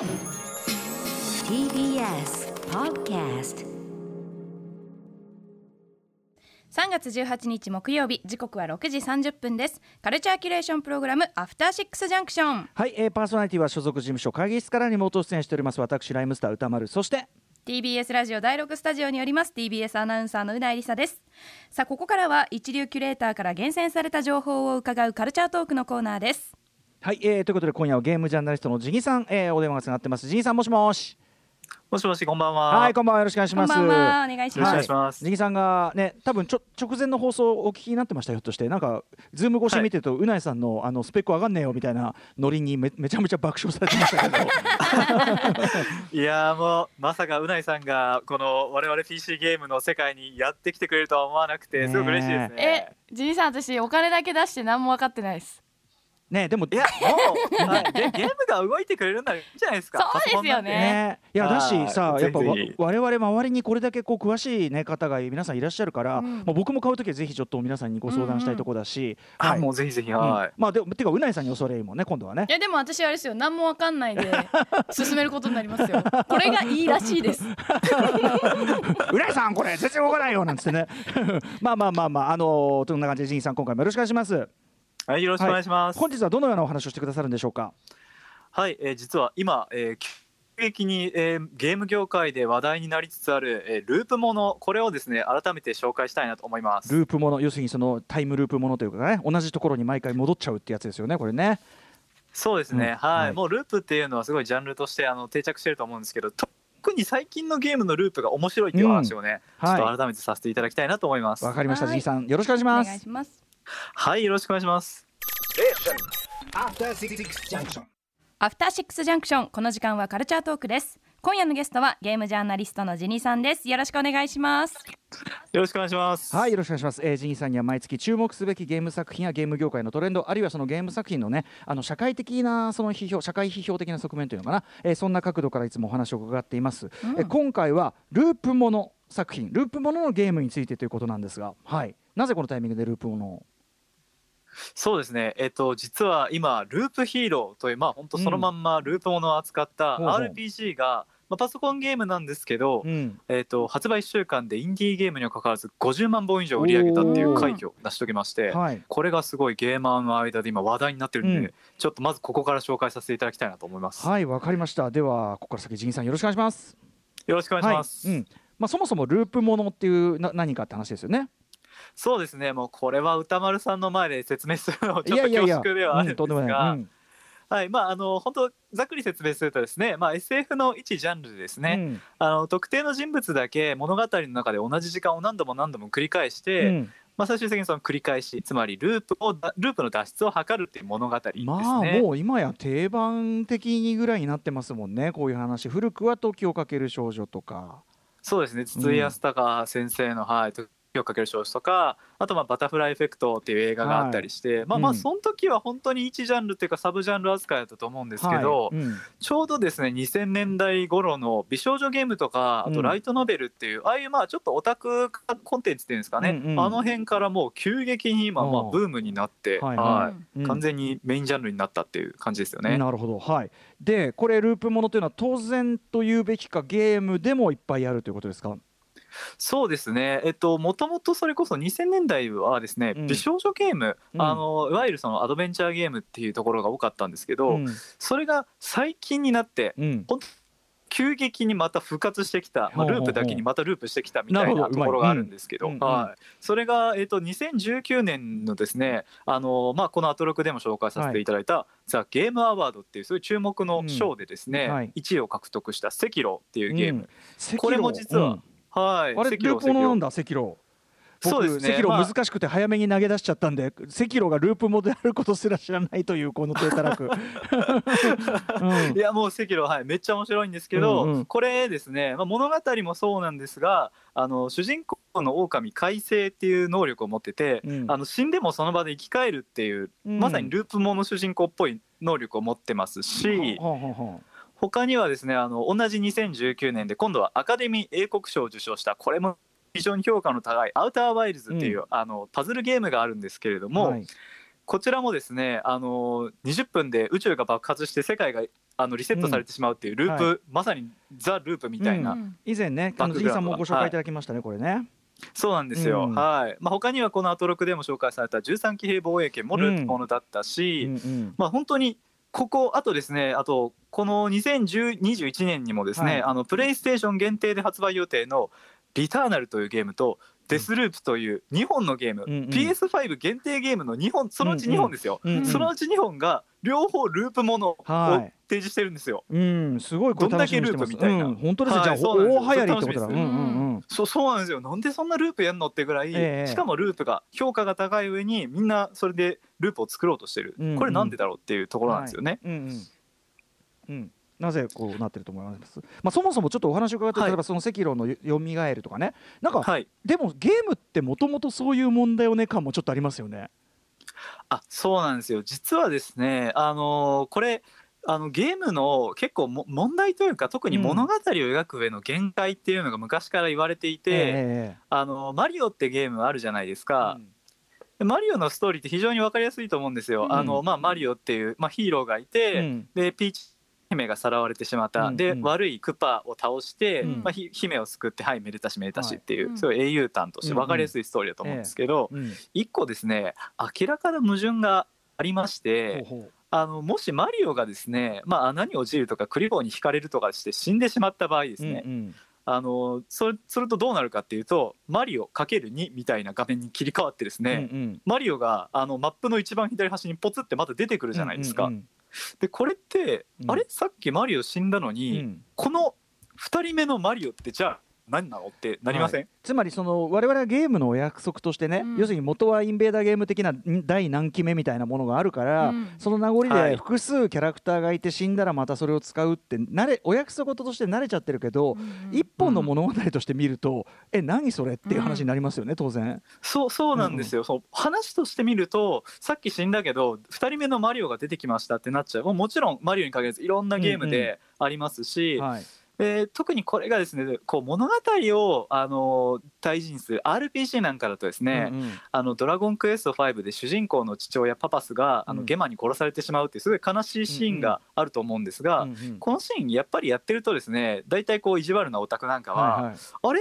TBS Podcast 3月18日木曜日時刻は6時30分です。カルチャーキュレーションプログラムアフターシックスジャンクションはい、えー、パーソナリティは所属事務所会議室からリモート出演しております。私ライムスター歌丸。そして TBS ラジオ第6スタジオによります TBS アナウンサーのうないりさです。さあここからは一流キュレーターから厳選された情報を伺うカルチャートークのコーナーですはい、えー、ということで今夜はゲームジャーナリストのジギさん、えー、お電話がつながってます。ジギさんもしもし。もしもし、こんばんは。はいこんばんは。よろしくお願いします。こんばんは。お願いしよろしくおます願いします。ジギさんがね多分ちょ直前の放送をお聞きになってましたよ。ひょっとしてなんかズーム越し見てると、うないさんのあのスペック上がんねえよみたいなノリにめ めちゃめちゃ爆笑されてましたけど。いやーもう、まさかうないさんが、この我々 PC ゲームの世界にやってきてくれるとは思わなくて、すごく嬉しいですね。えジギさん私お金だけ出して何も分かってないですねでもいや、もう、はい。ゲ、ゲームが動いてくれるんじゃないですか。そうですよね。ね、いやだしはい。さやっぱわぜひぜひ。我々周りにこれだけこう詳しい、ね、方が皆さんいらっしゃるから、うん。もう僕も買う時はぜひちょっと皆さんにご相談したいところだし、あ、はい。もうぜひぜひ、うんはい。まあでもてかうないさんに恐れ入りもんね今度はね。いやでも私あれですよ。何も分かんないで 進めることになりますよ。これがいいらしいです。うないさんこれ全然動かないよなんつってね。まあまあまあまああのー、そんな感じでジンさん今回もよろしくお願いしますはい、よろしくお願いします。本日はどのようなお話をしてくださるんでしょうか？はい、えー実は今、えー急激に、えーゲーム業界で話題になりつつある、えーループもの、これをですね、改めて紹介したいなと思います。ループもの要するにそのタイムループものというかね同じところに毎回戻っちゃうってやつですよねこれね。そうですね、うん。はい、はい。もうループっていうのはすごいジャンルとしてあの定着してると思うんですけど特に最近のゲームのループが面白いっていう話をね、うんはいちょっと改めてさせていただきたいなと思います。わかりました。はい。さんよろしくお願いしおます。願いしますはいよろしくお願いします。アフターシックスジャンクションこの時間はカルチャートークです。今夜のゲストはゲームジャーナリストのジニーさんです。よろしくお願いします。よろしくお願いします。はいよろしくお願いします、えー、ジンさんには毎月注目すべきゲーム作品やゲーム業界のトレンドあるいはそのゲーム作品のねあの社会的なその批評社会批評的な側面というのかな、えー、そんな角度からいつもお話を伺っています、えー今回はループもの作品ループもののゲームについてということなんですがはい。なぜこのタイミングでループものを？そうですね。えっ、と実は今ループヒーローというまあ本当そのまんまループものを扱った RPG が、まあ、パソコンゲームなんですけど、うん。えっと発売1週間でインディーゲームにもかかわらず50万本以上売り上げたっていう快挙を成し遂げまして、はい。これがすごいゲーマーの間で今話題になってるんで、うん。ちょっとまずここから紹介させていただきたいなと思います。はいわかりました。ではここから先ジンさんよろしくお願いします。よろしくお願いします。はいうん。まあ、そもそもループものっていうな何かって話ですよねそうですね、もうこれは歌丸さんの前で説明するのはちいょっと恐縮ではあるんですが、うんはい、まああの本当ざっくり説明するとですね、まあ SF の一ジャンルでですね、うん。あの特定の人物だけ物語の中で同じ時間を何度も何度も繰り返して、うん。まあ最終的にその繰り返し、つまりループをループの脱出を図るっていう物語ですね。まあもう今や定番的にぐらいになってますもんね。こういう話。古くは「時をかける少女」とか。そうですね。筒井康隆先生の「はい、時をかける少女」とかあとまあ「バタフライエフェクト」っていう映画があったりして、まあまあうん。その時は本当に一ジャンルっていうかサブジャンル扱いだったと思うんですけど、はい。うん。ちょうどですね2000年代頃の美少女ゲームとかあうん。とライトノベルっていう、ああいうまあちょっとオタクコンテンツっていうんですかね、うんうん。あの辺からもう急激に今まあブームになって、はいははい。い完全にメインジャンルになったっていう感じですよね。なるほどはい。でこれループものというのは当然というべきかゲームでもいっぱいあるということですか？そうですね、えっと、もともとそれこそ2000年代はですね、うん。美少女ゲーム、うん。あのいわゆるそのアドベンチャーゲームっていうところが多かったんですけど、うん。それが最近になってうん。急激にまた復活してきた、まあ、ループだけにまたループしてきたみたないなところがあるんですけど、はい、それが、えっと、2019年のですねあの、まあ、このアトロクでも紹介させていただいた「ザ・ゲーム・アワード」っていうそういう注目の賞でですね、うんはい。1位を獲得した「赤炉」っていうゲーム、うん。これも実はうんはい。あれループものなんだ赤炉そうですね。赤炉まあ。難しくて早めに投げ出しちゃったんで赤炉がループもであることすら知らないというこの低たらく、うん。いやもう赤炉はい。めっちゃ面白いんですけど、うんうん。これですね、まあ、物語もそうなんですがあの主人公の狼海星っていう能力を持ってて、うん。あの死んでもその場で生き返るっていう、うん。まさにループもの主人公っぽい能力を持ってますし、他にはですねあの同じ2019年で今度はアカデミー英国賞を受賞したこれも非常に評価の高い「アウター・ワイルズ」っていう、あのパズルゲームがあるんですけれども、はい。こちらもですねあの20分で宇宙が爆発して世界があのリセットされてしまうっていうループ、はい。まさにザ・ループみたいな、うん。以前ねあのさんもご紹介い。ただきましたね、これね。そうなんですよ、うん。はい。まあ、他にはこのアトロクでも紹介された13騎兵防衛権もループものだったし、うんうん。まあ本当にここあとですねあとこの2021年にもですね、はいあのプレイステーション限定で発売予定の「リターナル」というゲームと「デスループ」という2本のゲーム、うんうん PS5 限定ゲームの2本そのうち2本ですよ、うんうんそのうち2本が両方ループものをはい提示してるんですよ。うん、すごいこれ楽しみにしてます。どんだけループみたいなうん、本当ですね。じゃあ、はいそうなんですよ大流行りってことだ。うんうんうん。そうそうなんですよなんでそんなループやんのってぐらい、ええしかもループが評価が高い上にみんなそれでループを作ろうとしてる、うんうんこれなんでだろうっていうところなんですよね。うんうん。うん。なぜこうなってると思います？まあそもそもちょっとお話を伺って、はい例えばその赤炉のよみがえるとかね。なんか、はい、でもゲームってもともとそういう問題をね感もちょっとありますよね。あそうなんですよ実はですねあのーこれあのゲームの結構も問題というか特に物語を描く上の限界っていうのが昔から言われていて、えあのマリオってゲームあるじゃないですえか、でマリオのストーリーって非常に分かりやすいと思うんですよ。うん。あのまあ、マリオっていう、まあ、ヒーローがいて、うん。でピーチ姫がさらわれてしまった、でうん。うん。悪いクパを倒して、うん。まあ、ひ姫を救ってはいめでたしめでたしっていう、はい。そういう英雄譚として分かりやすいストーリーだと思うんですけど、う個ですね明らかな矛盾がありまして、ほうほうあのもしマリオがですね、まあ、穴に落ちるとかクリボーに引かれるとかして死んでしまった場合ですね、うんうん。あのそれそれとどうなるかっていうとマリオ ×2 みたいな画面に切り替わってですね、うんうん。マリオがあのマップの一番左端にポツってまた出てくるじゃないですか。うんでこれって、うん。あれ？さっきマリオ死んだのうんうに、ん。この2人目のマリオってじゃあ何なのってなりません、つまりその我々はゲームのお約束としてね、うん。要するに元はインベーダーゲーム的なん第何期目みたいなものがあるから、うん。その名残はい。で複数キャラクターがいて死んだらまたそれを使うって慣れお約束として慣れちゃってるけど、一本の物語として見ると、え何それっていう話になりますよね当然。そうそうなんですよ、そう話として見るとさっき死んだけど2人目のマリオが出てきましたってなっちゃう。もうもちろんマリオに限らずいろんなゲームでありますし、はいえー特にこれがですねこう物語をあの対人する RPG なんかだとですね、うんうん。あのドラゴンクエスト5で主人公の父親パパスがあうん。のゲマに殺されてしまうっていうすごい悲しいシーンがあると思うんですが、うんうん。このシーンやっぱりやってるとですね大体こう意地悪なオタクなんかは、はいはい。あれ？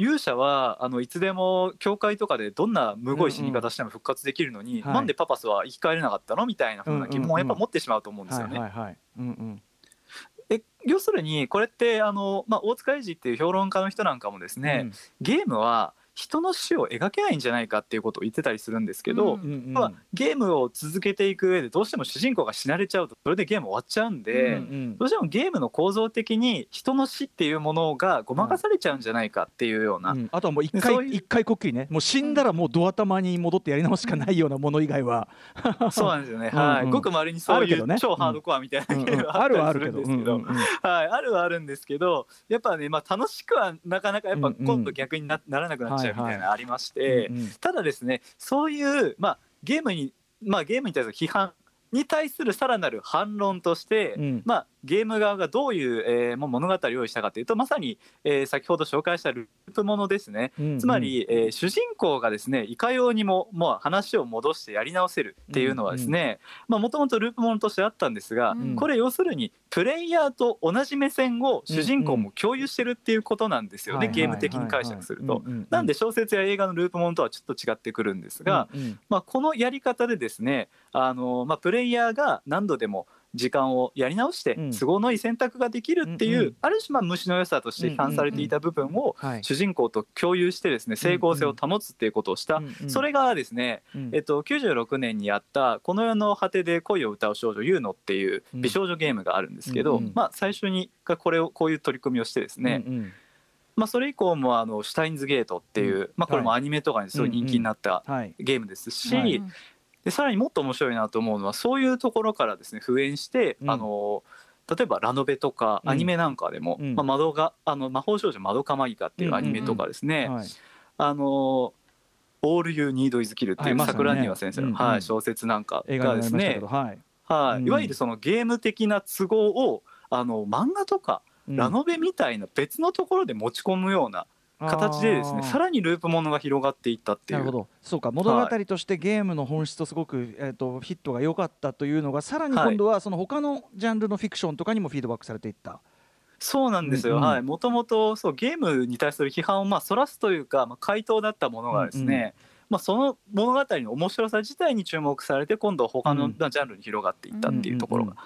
勇者はあのいつでも教会とかでどんなむごい死に方しても復活できるのに、はい。なんでパパスは生き返れなかったの？みたいな風な疑問をやっぱ持ってしまうと思うんですよね。要するにこれってあの、まあ、大塚英治っていう評論家の人なんかもですね、ゲームは人の死を描けないんじゃないかっていうことを言ってたりするんですけど、うんうんうん。まあ、ゲームを続けていく上でどうしても主人公が死なれちゃうとそれでゲーム終わっちゃうんで、うんうん。どうしてもゲームの構造的に人の死っていうものがごまかされちゃうんじゃないかっていうような、うん。あとはもう一回一回こっきりねもう死んだらもうドア玉に戻ってやり直すしかないようなもの以外は、そうなんですよね、うんはい。うんごくまれにそういうね。超ハードコアみたいなうんうんゲームがああったりするんですけど、うんうん。うんはい、あるはあるんですけどやっぱね、まあ、楽しくはなかなかやっぱうんうん。今度逆になならなくなっちゃうみたいなのありまして、ただですねそういう、まあ、ゲームに、まあ、ゲームに対する批判に対するさらなる反論として、うん。まあ、ゲーム側がどういう、えー物語を用意したかというとまさに、えー先ほど紹介したループものですね。うんうん。つまり、えー主人公がですねいかようにももう話を戻してやり直せるっていうのはですねもともとループものとしてあったんですが、うんこれ要するにプレイヤーと同じ目線を主人公も共有してるっていうことなんですよね、はい。ゲーム的に解釈すると。うんうんうん。なんで小説や映画のループものとはちょっと違ってくるんですが、うんうん。まあ、このやり方でですねあの、まあ、プレイヤーが何度でも時間をやり直してうん。都合のいい選択ができるっていう、うんうん。ある種まあ虫の良さとして批判されていた部分をはい。主人公と共有してですね整合性を保つっていうことをした、うんうんそれがですね、うん。えっと、96年にやった「この世の果てで恋を歌う少女ユーノ」っていう美少女ゲームがあるんですけど、うんうんまあ、最初にがこれをこういう取り組みをしてですね、うんうん。まあ、それ以降もあの「シュタインズゲート」っていう、うん。まあ、これもアニメとかにすごい人気になったはい。ゲームですし、はいでさらにもっと面白いなと思うのはそういうところからですね復縁して、うん。あの例えばラノベとかうん。アニメなんかでも、うん。まあ、窓があの魔法少女まどかマギカっていうアニメとかですね、はい。あの「All You Need Is Kill」ってはいいうまさにね。桜庭先生の、うんうん。はい、小説なんかがですねはい。はい、うん。いわゆるそのゲーム的な都合をあの漫画とかうん。ラノベみたいな別のところで持ち込むような形でですねさらにループものが広がっていったっていう。なるほど。そうか。物語としてゲームの本質とすごく、はい、えーと、ヒットが良かったというのがさらに今度はその他のジャンルのフィクションとかにもフィードバックされていった。そうなんですよ、うんうん、はい、もともとそうゲームに対する批判をまあそらすというか、まあ、回答だったものがですね、うんうんまあ、その物語の面白さ自体に注目されて今度は他のジャンルに広がっていったっていうところが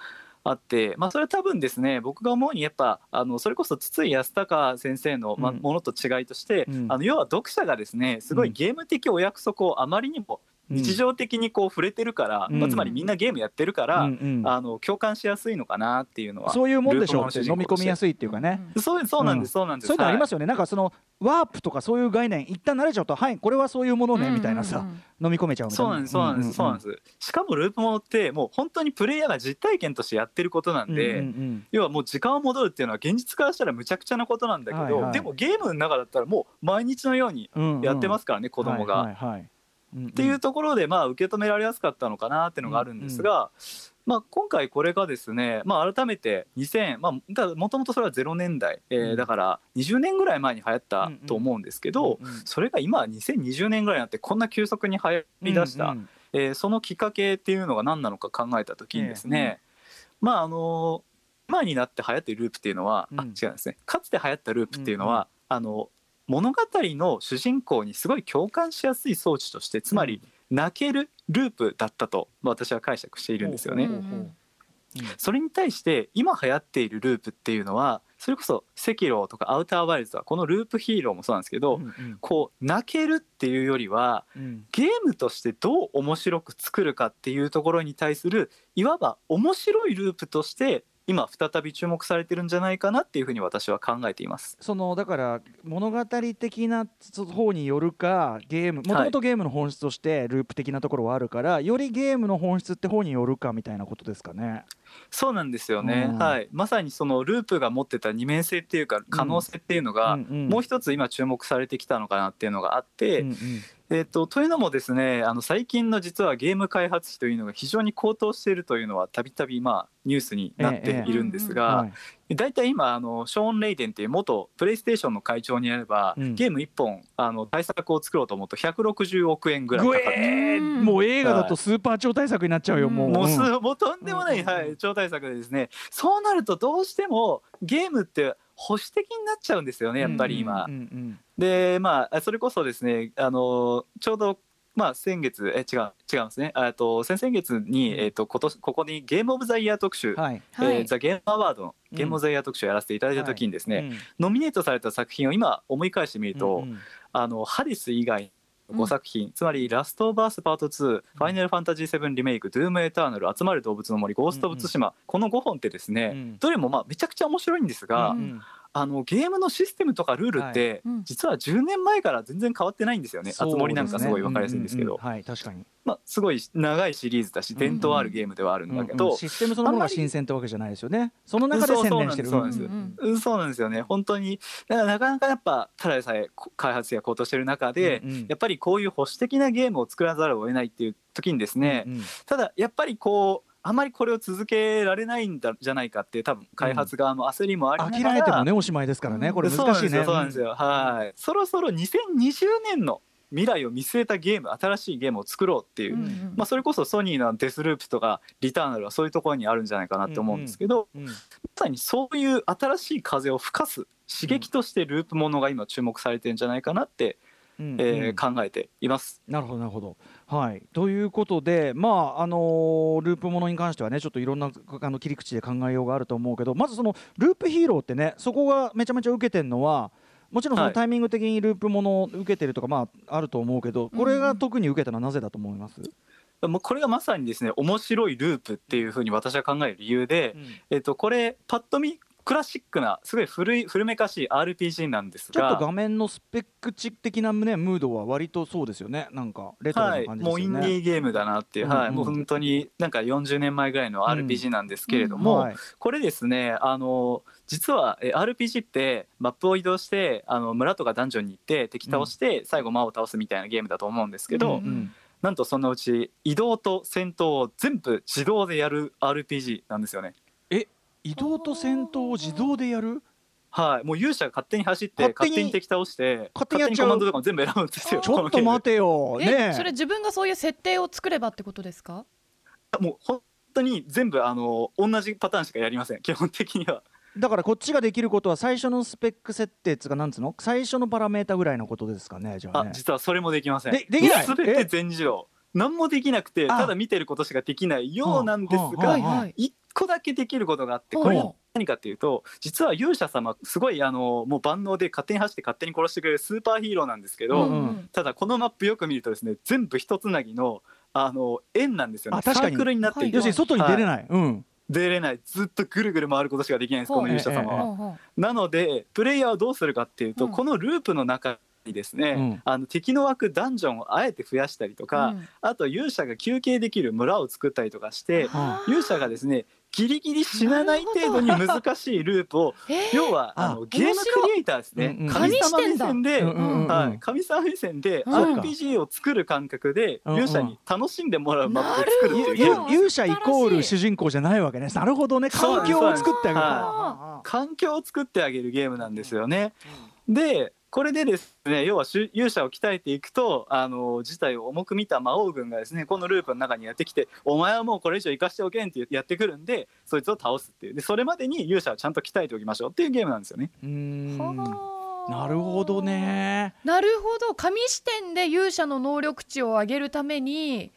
あって、まあ、それは多分ですね僕が思うにやっぱあのそれこそ筒井康隆先生の、まあ、ものと違いとして、あの要は読者がですねすごいゲーム的お約束をあまりにも日常的にこう触れてるから、うん、まあ、つまりみんなゲームやってるから、うんうん、あの共感しやすいのかなっていうのはそういうもんでしょう。って。飲み込みやすいっていうかね、うん、そうそうなんです、そうなんです。そういうのありますよね、なんかそのワープとかそういう概念一旦慣れちゃうとはいこれはそういうものねみたいなさ、飲み込めちゃうそうなんですそうなんです、そうなんです。しかもループものってもう本当にプレイヤーが実体験としてやってることなんで、うんうんうん、要はもう時間を戻るっていうのは現実からしたらむちゃくちゃなことなんだけど、はいはい、でもゲームの中だったらもう毎日のようにやってますからね、うんうん、子供が。はいはいはいっていうところでまあ受け止められやすかったのかなっていうのがあるんですが、まあ、今回これがですね、まあ、改めて2000まあもともとそれは0年代、えー、だから20年ぐらい前に流行ったと思うんですけど、それが今2020年ぐらいになってこんな急速に流行りだした、えー、そのきっかけっていうのが何なのか考えた時にですね、まああの今になって流行っているループっていうのは、あ違うんですね。かつて流行ったループっていうのは、あの物語の主人公にすごい共感しやすい装置としてつまり泣けるループだったと私は解釈しているんですよね。それに対して今流行っているループっていうのはそれこそ「赤狼」とか「アウターワイルド」はこのループヒーローもそうなんですけど、こう泣けるっていうよりは、ゲームとしてどう面白く作るかっていうところに対するいわば面白いループとして今再び注目されてるんじゃないかなっていうふうに私は考えています。そのだから物語的な方によるかゲームもともとゲームの本質としてループ的なところはあるから、はい、よりゲームの本質って方によるかみたいなことですかね。そうなんですよね、うん、はい、まさにそのループが持ってた二面性っていうか可能性っていうのが、もう一つ今注目されてきたのかなっていうのがあって、うんうんえーと、というのもですねあの最近の実はゲーム開発費というのが非常に高騰しているというのはたびたびニュースになっているんですが、大体今あのショーン・レイデンっていう元プレイステーションの会長にやれば、うん、ゲーム1本あの対策を作ろうと思うと160億円ぐらいかかって、えー、もう映画だとスーパー超大作になっちゃうよ、もう。もうもうとんでもない、はい、超大作でですね。そうなるとどうしてもゲームって保守的になっちゃうんですよねやっぱり今。でまあそれこそですねあのちょうどまあ、先月え違う違うんですね。と先々月に、えーと、今年ここにゲームオブザイヤー特集、はい。えー、ザ・ゲームアワードのゲームオブザイヤー特集をやらせていただいた時にですね、はい。うん、ノミネートされた作品を今思い返してみると、うんうん、あのハリス以外5作品、うん、つまり「ラストバースパート2」ファイナルファンタジー7リメイク」「ドゥームエターナル」「集まる動物の森」「ゴースト・オブ・ツシマ」うん。うん、この5本ってですね、うん、どれもまあめちゃくちゃ面白いんですが、うんうんあのゲームのシステムとかルールって、はい、実は10年前から全然変わってないんですよね。あつ森なんかすごい分かりやすいんですけど、はい確かに。まあすごい長いシリーズだし伝統あるゲームではあるんだけど、うんうん、システムそのものが新鮮ってわけじゃないですよね。その中で宣伝してる。そうなんです。うん、そうなんですよね。本当にだからなかなかやっぱただでさえ開発が高騰してる中で、うんうん、やっぱりこういう保守的なゲームを作らざるを得ないっていう時にですね、うんうん、ただやっぱりこうあまりこれを続けられないんじゃないかっていう多分開発側の焦りもありながら、うん、諦めてもねおしまいですからねこれ難しいね。そうなんですよ、はい、そろそろ2020年の未来を見据えたゲーム新しいゲームを作ろうっていう、うんうん、まあ、それこそソニーのデスループとかリターナルはそういうところにあるんじゃないかなって思うんですけど、うんうん、まさにそういう新しい風を吹かす刺激としてループものが今注目されてるんじゃないかなって、うんうん、えー、考えています。なるほどなるほどはい、ということで、まああのー、ループものに関してはねちょっといろんなあの切り口で考えようがあると思うけどまずそのループヒーローってねそこがめちゃめちゃ受けてるのはもちろんそのタイミング的にループものを受けてるとか、まあ、あると思うけどこれが特に受けたのはなぜだと思います、うんこれがまさにですね面白いループっていうふうに私は考える理由で、うん、えっと、これパッと見クラシックなすごい古い古めかしい RPG なんですが。ちょっと画面のスペック値的な、ね、ムードは割とそうですよね。なんかレトロな感じですよね、はい、もうインディーゲームだなっていう、うんうん、はい、もう本当になんか40年前ぐらいの RPG なんですけれども、うんうんはい、これですねあの実は RPG ってマップを移動してあの村とかダンジョンに行って敵倒して最後魔を倒すみたいなゲームだと思うんですけど、うんうんなんとそのうち移動と戦闘を全部自動でやる RPG なんですよね。移動と戦闘を自動でやる？はい、もう勇者が勝手に走って勝手に敵倒して勝手にコマンドとかも全部選ぶんですよちょっと待てよ。ねそれ自分がそういう設定を作ればってことですか？もう本当に全部あの同じパターンしかやりません。基本的には。だからこっちができることは最初のスペック設定っつうかなんつうの？最初のパラメータぐらいのことですかねじゃあ、ね、実はそれもできません。でできない？全て全自動何もできなくてただ見てることしかできないようなんですが一個だけできることがあってこれ何かっていうと実は勇者様すごいあのもう万能で勝手に走って勝手に殺してくれるスーパーヒーローなんですけど、うんうん、ただこのマップよく見るとですね全部一つなぎのあの円なんですよね。サークルになっていて、はい、外に出れない、はい、うん。出れない。ずっとぐるぐる回ることしかできないんですこの勇者様は。なのでプレイヤーはどうするかっていうと、うん、このループの中にですね、うん、あの敵の枠ダンジョンをあえて増やしたりとか、うん、あと勇者が休憩できる村を作ったりとかして、勇者がですねギリギリ死なない程度に難しいループを、要はあのゲームクリエイターですね、神様目線で、はい、神様目線で RPG を作る感覚で勇者に楽しんでもらうマップを作るっていう、勇者イコール主人公じゃないわけね。なるほどね環境を作ってあげる、はい、環境を作ってあげるゲームなんですよね。でこれでですね要は勇者を鍛えていくとあの事態を重く見た魔王軍がですねこのループの中にやってきてお前はもうこれ以上生かしておけんってやってくるんでそいつを倒すっていうでそれまでに勇者をちゃんと鍛えておきましょうっていうゲームなんですよね。うんなるほどね。なるほど紙視点で勇者の能力値を上げるために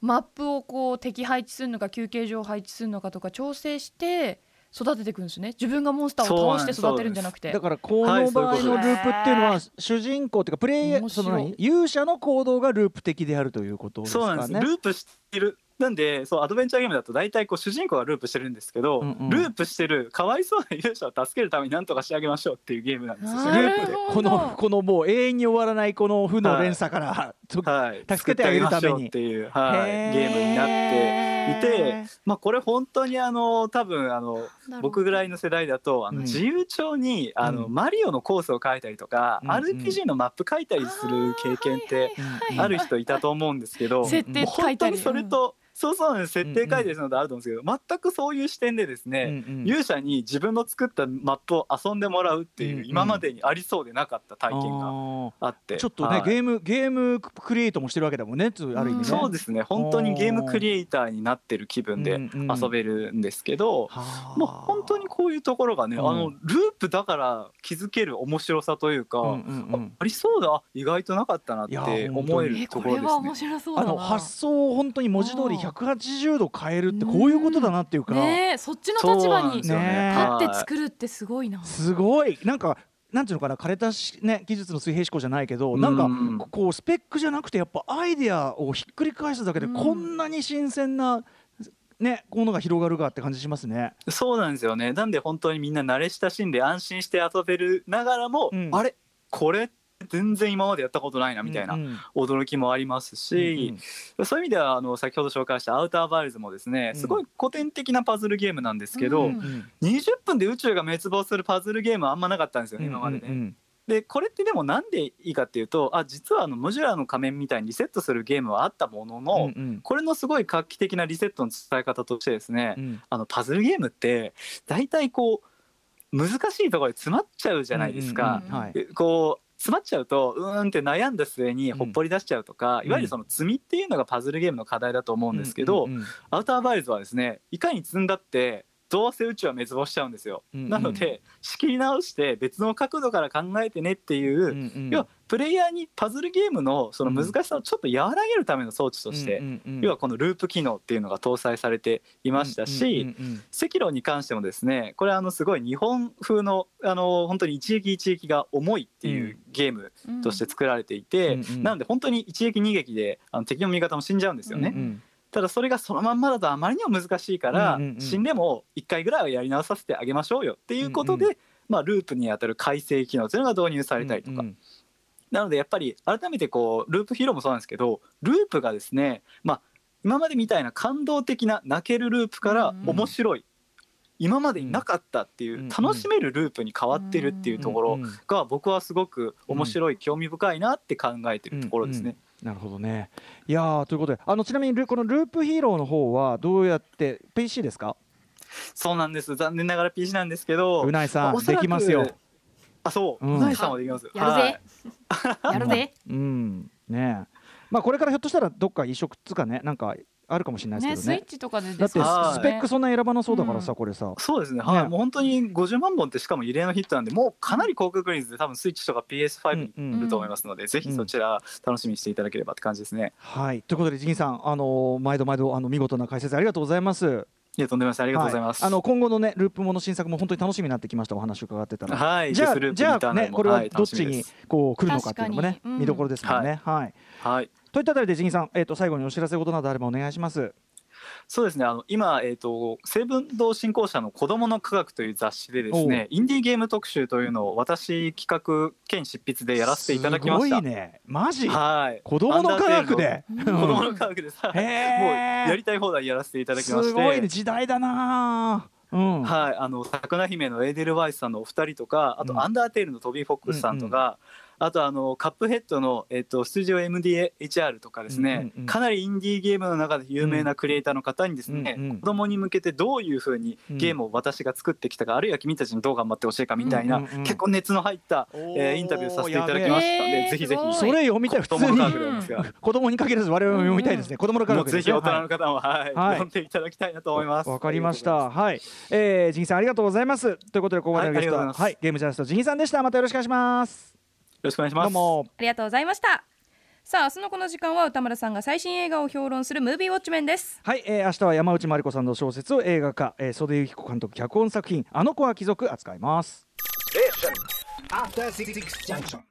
マップをこう敵配置するのか休憩所を配置するのかとか調整して育てていくんですね。自分がモンスターを倒して育てるんじゃなくて。だからこの場合のループっていうのは主人公っていうかプレイヤーその勇者の行動がループ的であるということですかね。そうなんです。ループしてるなんでそうアドベンチャーゲームだと大体こう主人公がループしてるんですけど、うんうん、ループしてるかわいそうな勇者を助けるために何とかしてあげましょうっていうゲームなんですよ。ループで。このこのもう永遠に終わらないこの負の連鎖から、はい、助けてあげるために。っていう、はい、ゲームになっていて、まあこれ本当にあの多分あの僕ぐらいの世代だとあの自由帳に、あのマリオのコースを書いたりとか、うん、RPG のマップ書いたりする経験ってある人いたと思うんですけど、設定書いたり。それと、そうそうす。設定書いてるのであると思うんですけど、うんうん、全くそういう視点でですね、うんうん、勇者に自分の作ったマップを遊んでもらうっていう、うんうん、今までにありそうでなかった体験があって。ちょっとね、はい、ゲームゲームクリエイトもしてるわけだもんねある意味ね、そうですね。本当にゲームクリエイターになってる気分で遊べるんですけど、うんうん、本当にこういうところがね、うん、あのループだから気づける面白さというか、うんうんうん、ありそうだ。意外となかったなって思えるところですね。あの発想を本当に文字通り180度変えるってこういうことだなっていうか、ね、そっちの立場に立って作るってすごいな。すごい。なんかなんていうのかな枯れたし、ね、技術の水平思考じゃないけどなんかこうスペックじゃなくてやっぱアイデアをひっくり返すだけでこんなに新鮮なね、ものが広がるかって感じしますね。そうなんですよね。なんで本当にみんな慣れ親しんで安心して遊べるながらも、うん、あれ？これ？全然今までやったことないなみたいな驚きもありますし、うんうん、そういう意味ではあの先ほど紹介した「アウターバイルズ」もですねすごい古典的なパズルゲームなんですけど、うんうん、20分で宇宙が滅亡するパズルゲームはあんまなかったんですよね今までね。うんうん。うんでこれってでもなんでいいかっていうとあ実はあのモジュラーの仮面みたいにリセットするゲームはあったものの、うんうん、これのすごい画期的なリセットの伝え方としてですね、うん、あのパズルゲームって大体こう難しいところで詰まっちゃうじゃないですか。こう詰まっちゃうとうーんって悩んだ末にほっぽり出しちゃうとか、うん、いわゆるその積みっていうのがパズルゲームの課題だと思うんですけど、うんうんうん、アウターバイルズはですねいかに積んだってどうせ宇宙は滅亡しちゃうんですよ、うんうん、なので仕切り直して別の角度から考えてねっていう、うんうん、要はプレイヤーにパズルゲームのその難しさをちょっと和らげるための装置として、うんうんうん、要はこのループ機能っていうのが搭載されていましたし、うんうんうん、赤炉に関してもですねこれあのすごい日本風のあの本当に一撃一撃が重いっていうゲームとして作られていて、うんうん、なので本当に一撃二撃であの敵の味方も死んじゃうんですよね。うんうんただそれがそのまんまだとあまりにも難しいから、死んでも1回ぐらいはやり直させてあげましょうよっていうことで、まあ、ループにあたる改正機能というのが導入されたりとか。うんうんなのでやっぱり改めてこうループヒーローもそうなんですけどループがですねまあ今までみたいな感動的な泣けるループから面白い、今までになかったっていう楽しめるループに変わってるっていうところが僕はすごく面白い興味深いなって考えてるところですね。なるほどね。いやということであのちなみにこのループヒーローの方はどうやって PC ですか？そうなんです。残念ながら PC なんですけどうないさんできますよ。あそう、うん。うないさんはできます。やるぜ、やるぜ。うん。ねえ。まあこれからひょっとしたらどっか移植つかねなんかあるかもしれないですけどね。ねスイッチとかでだってスペックそんな選ばなそうだからさ、うん。これさ。そうですね、はい、ね。もう本当に50万本ってしかも異例のヒットなんで、もうかなり高確率で多分スイッチとか PS5 にうん来ると思いますので、ぜひそちら楽しみにしていただければって感じですね。はい。ということでジギンさんあのー毎度毎度あの見事な解説ありがとうございます。いや、とんでもない。ありがとうございます。はあの今後のねループもの新作も本当に楽しみになってきましたお話を伺ってたら。はい、じゃあじゃあねこれははいどっちにこう来るのかっていうのもね見どころですもんね。はい。はい。といったあたりでジギンさんえっと最後にお知らせことなどあればお願いします。そうですね。あの今、えー、と成文堂振興社の「子どもの科学」という雑誌でですねインディーゲーム特集というのを私企画兼執筆でやらせていただきました。すごいね。マジ？はい。子供の科学で？アンダーテールの。子供の科学でさ、もうやりたい放題やらせていただきまして。すごいね。時代だなうん。はい、あの桜姫のエーデルワイスさんのお二人とかあと、うん。アンダーテールのトビー・フォックスさんとか、あとあのカップヘッドの、えっと、スタジオ MDHR とかですね、かなりインディーゲームの中で有名なクリエイターの方にですね、うんうん。子供に向けてどういうふうにゲームを私が作ってきたか、あるいは君たちにどう頑張ってほしいかみたいな、結構熱の入った、えーインタビューさせていただきましたので、ぜひぜひ。それ読みたい普通に子供に限らず我々も読みたいですね。子供の科ぜひ大人はいの方も、はい。はい。読んでいただきたいなと思います。わかりました。はい、えー、ジギさんありがとうございます。ということでここまでのゲストは、はいゲームジャーナリストジギさんでした。またよろしくお願いします。よろしくお願いします。どうも。ありがとうございましたさあ明日のこの時間は歌丸さんが最新映画を評論するムービーウォッチメンですはい、えー、明日は山内まりこさんの小説を映画化、えー、袖由紀子監督脚本作品あの子は貴族扱います。Junction.